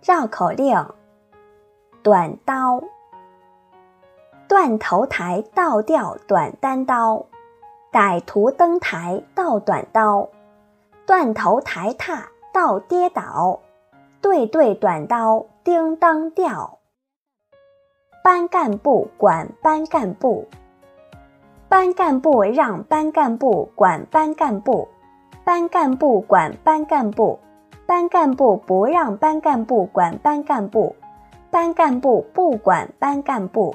绕口令：短刀，断头台倒吊短单刀，歹徒登台倒短刀，断头台踏倒跌倒，对对短刀叮当吊。班干部管班干部，班干部让班干部管班干部，班干部管班干部。班干部不让班干部管班干部，班干部不管班干部。